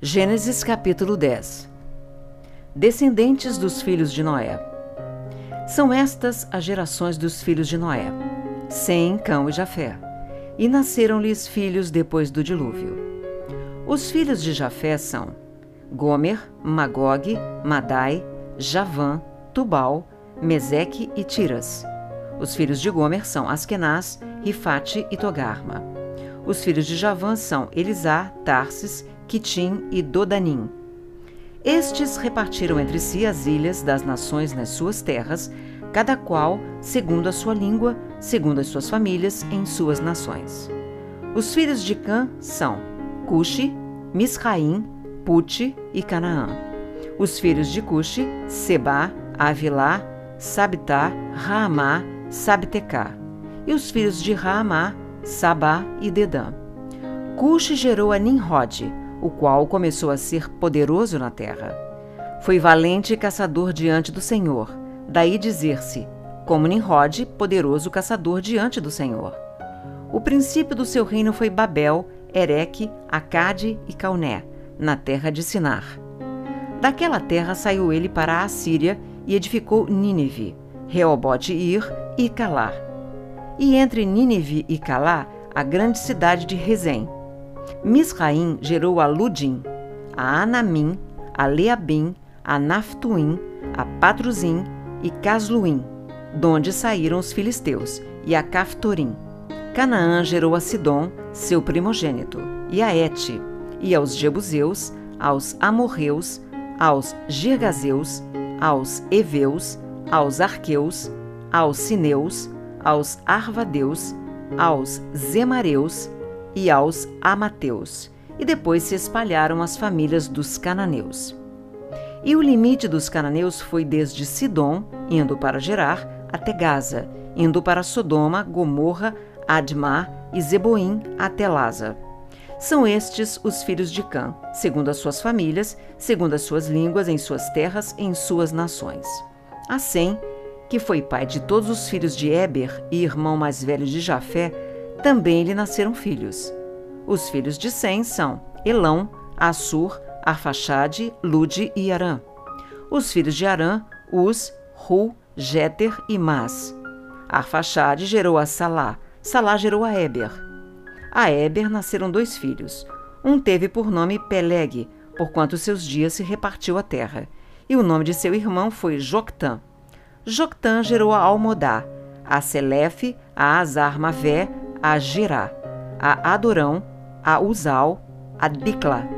Gênesis capítulo 10 Descendentes dos filhos de Noé. São estas as gerações dos filhos de Noé: Sem, Cão e Jafé. E nasceram-lhes filhos depois do dilúvio. Os filhos de Jafé são Gomer, Magog, Madai, Javã, Tubal, Meseque e Tiras. Os filhos de Gomer são Askenaz, Rifate e Togarma. Os filhos de Javã são Elisá, Tarsis, Quitim e Dodanim. Estes repartiram entre si as ilhas das nações nas suas terras, cada qual segundo a sua língua, segundo as suas famílias, em suas nações. Os filhos de Cã são Cuxi, Misraim, Pute e Canaã. Os filhos de Cuxi, Seba, Avilá, Sabitá, Raamá, Sabtecá. E os filhos de Raamá, Sabá e Dedã. Cuxi gerou a Nimrod, o qual começou a ser poderoso na terra. Foi valente caçador diante do Senhor, daí dizer-se, como Nimrod, poderoso caçador diante do Senhor. O princípio do seu reino foi Babel, Ereque, Acade e Cauné, na terra de Sinar. Daquela terra saiu ele para a Assíria e edificou Nínive, Reobote Ir e Calá. E entre Nínive e Calá, a grande cidade de Rezém, Misraim gerou a Ludim, a Anamim, a Leabim, a Naftuim, a Patruzim e Casluim, donde saíram os filisteus, e a Caftorim. Canaã gerou a Sidom, seu primogênito, e a Ete, e aos Jebuseus, aos Amorreus, aos Girgazeus, aos Eveus, aos Arqueus, aos Sineus, aos Arvadeus, aos Zemareus e aos Amateus, e depois se espalharam as famílias dos cananeus. E o limite dos cananeus foi desde Sidom, indo para Gerar, até Gaza, indo para Sodoma, Gomorra, Admar e Zeboim até Laza. São estes os filhos de Cã, segundo as suas famílias, segundo as suas línguas, em suas terras, em suas nações. Assim, que foi pai de todos os filhos de Éber e irmão mais velho de Jafé, também lhe nasceram filhos. Os filhos de Sem são Elão, Assur, Arfaxade, Lude e Arã. Os filhos de Arã, Uz, Ru, Jéter e Mas. Arfaxade gerou a Salá, Salá gerou a Éber. A Éber nasceram dois filhos. Um teve por nome Peleg, porquanto seus dias se repartiu a terra, e o nome de seu irmão foi Joctã. Joctã gerou a Almodá, a Selefe, a Azar Mavé, a Girá, a Adorão, a Uzal, a Dicla,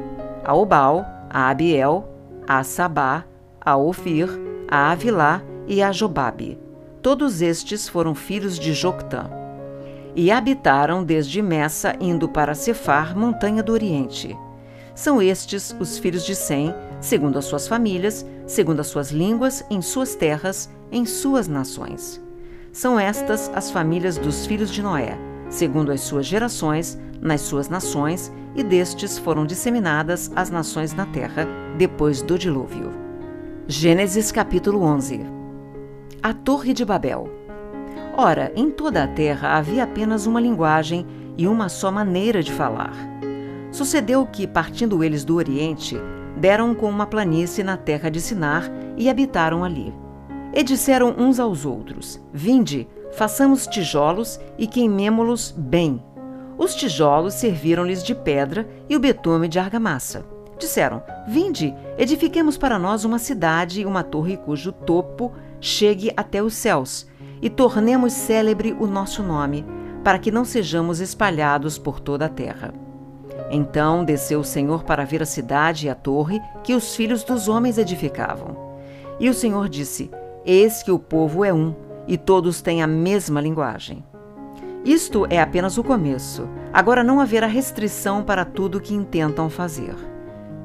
a Obal, a Abiel, a Sabá, a Ofir, a Avilá e a Jobabe. Todos estes foram filhos de Joctã. E habitaram desde Messa, indo para Cefar, montanha do Oriente. São estes os filhos de Sem, segundo as suas famílias, segundo as suas línguas, em suas terras, em suas nações. São estas as famílias dos filhos de Noé, segundo as suas gerações, nas suas nações, e destes foram disseminadas as nações na terra depois do dilúvio. Gênesis capítulo 11 A Torre de Babel Ora, em toda a terra havia apenas uma linguagem e uma só maneira de falar. Sucedeu que, partindo eles do Oriente, deram com uma planície na terra de Sinar e habitaram ali. E disseram uns aos outros: Vinde, Façamos tijolos e queimemo-los bem. Os tijolos serviram-lhes de pedra e o betume de argamassa. Disseram: Vinde, edifiquemos para nós uma cidade e uma torre cujo topo chegue até os céus, e tornemos célebre o nosso nome, para que não sejamos espalhados por toda a terra. Então desceu o Senhor para ver a cidade e a torre que os filhos dos homens edificavam. E o Senhor disse: Eis que o povo é um e todos têm a mesma linguagem. Isto é apenas o começo. Agora não haverá restrição para tudo o que intentam fazer.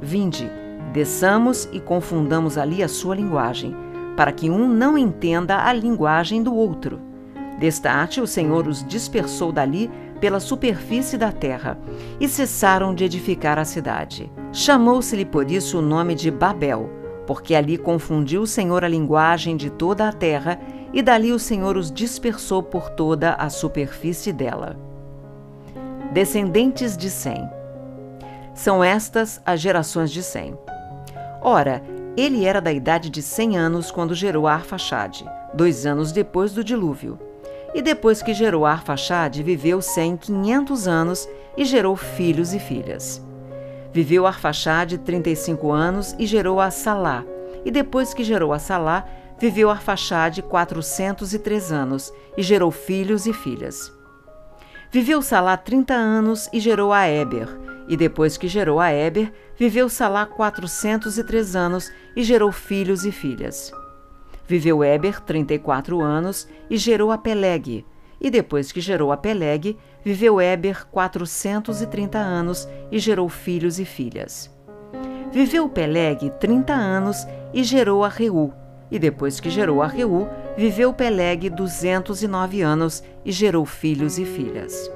Vinde, desçamos e confundamos ali a sua linguagem, para que um não entenda a linguagem do outro. Destarte, o Senhor os dispersou dali pela superfície da terra e cessaram de edificar a cidade. Chamou-se-lhe por isso o nome de Babel, porque ali confundiu o Senhor a linguagem de toda a terra e dali o Senhor os dispersou por toda a superfície dela. Descendentes de Sem. São estas as gerações de Sem. Ora, ele era da idade de cem anos quando gerou Arfaxade, dois anos depois do dilúvio. E depois que gerou Arfaxade, viveu Sem quinhentos anos e gerou filhos e filhas. Viveu Arfaxade trinta e cinco anos e gerou a Salá. E depois que gerou a Salá, viveu Arfaxade quatrocentos e três anos e gerou filhos e filhas. Viveu Salá trinta anos e gerou a Éber. E depois que gerou a Éber, viveu Salá quatrocentos e três anos e gerou filhos e filhas. Viveu Éber trinta e quatro anos e gerou a Peleg. E depois que gerou a Peleg, viveu Éber quatrocentos e trinta anos e gerou filhos e filhas. Viveu Peleg trinta anos e gerou a Reu. E depois que gerou a Reu, viveu Peleg duzentos e nove anos e gerou filhos e filhas.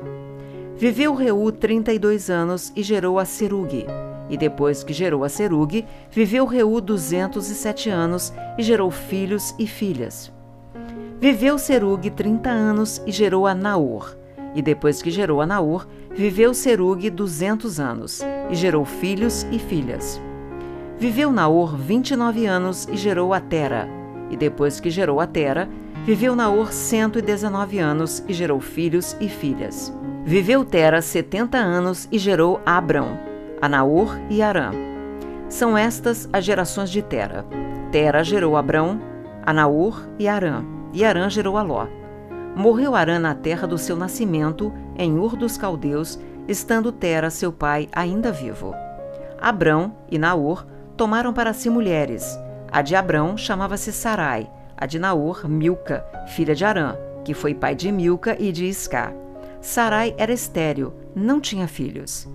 Viveu Reu trinta e dois anos e gerou a Serugue. E depois que gerou a Serugue, viveu Reu duzentos e sete anos e gerou filhos e filhas. Viveu Serugue trinta anos e gerou a Naor. E depois que gerou a Naor, viveu Serugue duzentos anos e gerou filhos e filhas. Viveu Naor vinte e nove anos e gerou a Tera. E depois que gerou a Tera, viveu Naor cento e dezenove anos e gerou filhos e filhas. Viveu Tera setenta anos e gerou Abrão, a Naor e Arã. São estas as gerações de Tera. Tera gerou Abrão, a Naor e Arã, e Arã gerou a Ló. Morreu Arã na terra do seu nascimento, em Ur dos Caldeus, estando Tera, seu pai, ainda vivo. Abrão e Naor tomaram para si mulheres. A de Abrão chamava-se Sarai, a de Naor, Milca, filha de Arã, que foi pai de Milca e de Isca. Sarai era estéril, não tinha filhos.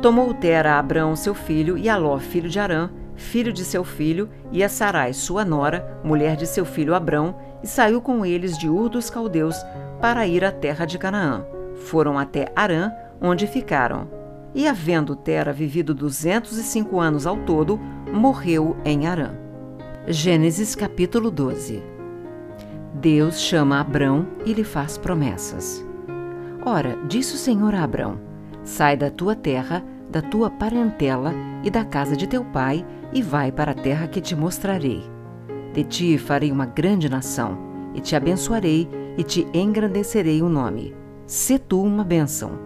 Tomou Tera a Abrão, seu filho, e a Ló, filho de Arã, filho de seu filho, e a Sarai, sua nora, mulher de seu filho Abrão, e saiu com eles de Ur dos Caldeus para ir à terra de Canaã. Foram até Arã, onde ficaram. E havendo Tera vivido duzentos e cinco anos ao todo, morreu em Arã. Gênesis capítulo 12 Deus chama Abrão e lhe faz promessas. Ora, disse o Senhor a Abrão: Sai da tua terra, da tua parentela e da casa de teu pai, e vai para a terra que te mostrarei. De ti farei uma grande nação, e te abençoarei, e te engrandecerei o nome. Se tu uma bênção.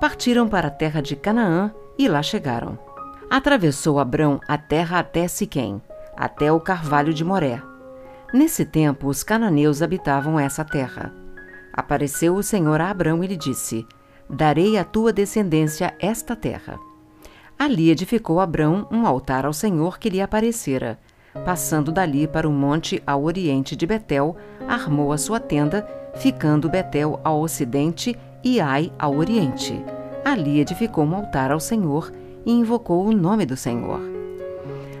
Partiram para a terra de Canaã e lá chegaram. Atravessou Abrão a terra até Siquém, até o carvalho de Moré, Nesse tempo, os cananeus habitavam essa terra. Apareceu o Senhor a Abrão e lhe disse: Darei à tua descendência esta terra. Ali edificou Abrão um altar ao Senhor que lhe aparecera. Passando dali para o monte ao oriente de Betel, armou a sua tenda, ficando Betel ao ocidente e Ai ao oriente. Ali edificou um altar ao Senhor e invocou o nome do Senhor.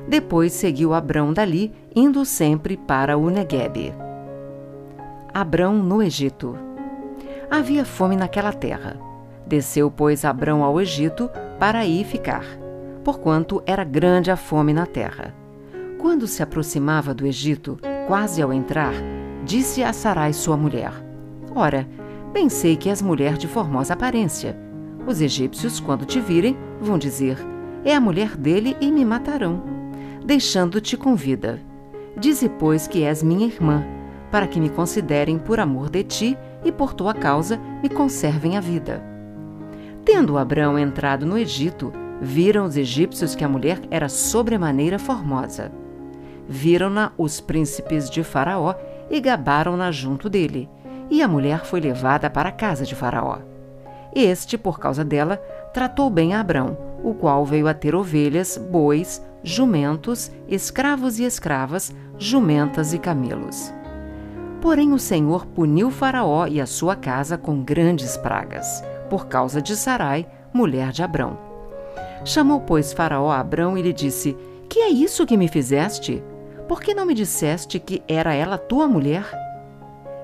Depois seguiu Abrão dali, indo sempre para o Neguebe. Abrão no Egito. Havia fome naquela terra. Desceu, pois, Abrão ao Egito para aí ficar, porquanto era grande a fome na terra. Quando se aproximava do Egito, quase ao entrar, disse a Sarai sua mulher: Ora, bem sei que és mulher de formosa aparência. Os egípcios, quando te virem, vão dizer: É a mulher dele e me matarão deixando-te com vida. Dize, pois, que és minha irmã, para que me considerem por amor de ti e por tua causa me conservem a vida. Tendo Abrão entrado no Egito, viram os egípcios que a mulher era sobremaneira formosa. Viram-na os príncipes de Faraó e gabaram-na junto dele, e a mulher foi levada para a casa de Faraó. Este, por causa dela, tratou bem Abrão, o qual veio a ter ovelhas, bois, jumentos, escravos e escravas, jumentas e camelos. Porém o Senhor puniu Faraó e a sua casa com grandes pragas, por causa de Sarai, mulher de Abrão. Chamou, pois, Faraó a Abrão e lhe disse: Que é isso que me fizeste? Por que não me disseste que era ela tua mulher?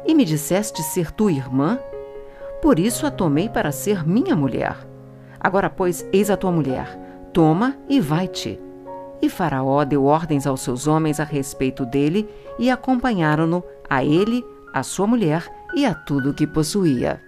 E me disseste ser tua irmã? Por isso a tomei para ser minha mulher. Agora, pois, eis a tua mulher. Toma e vai-te. E Faraó deu ordens aos seus homens a respeito dele e acompanharam-no, a ele, a sua mulher e a tudo o que possuía.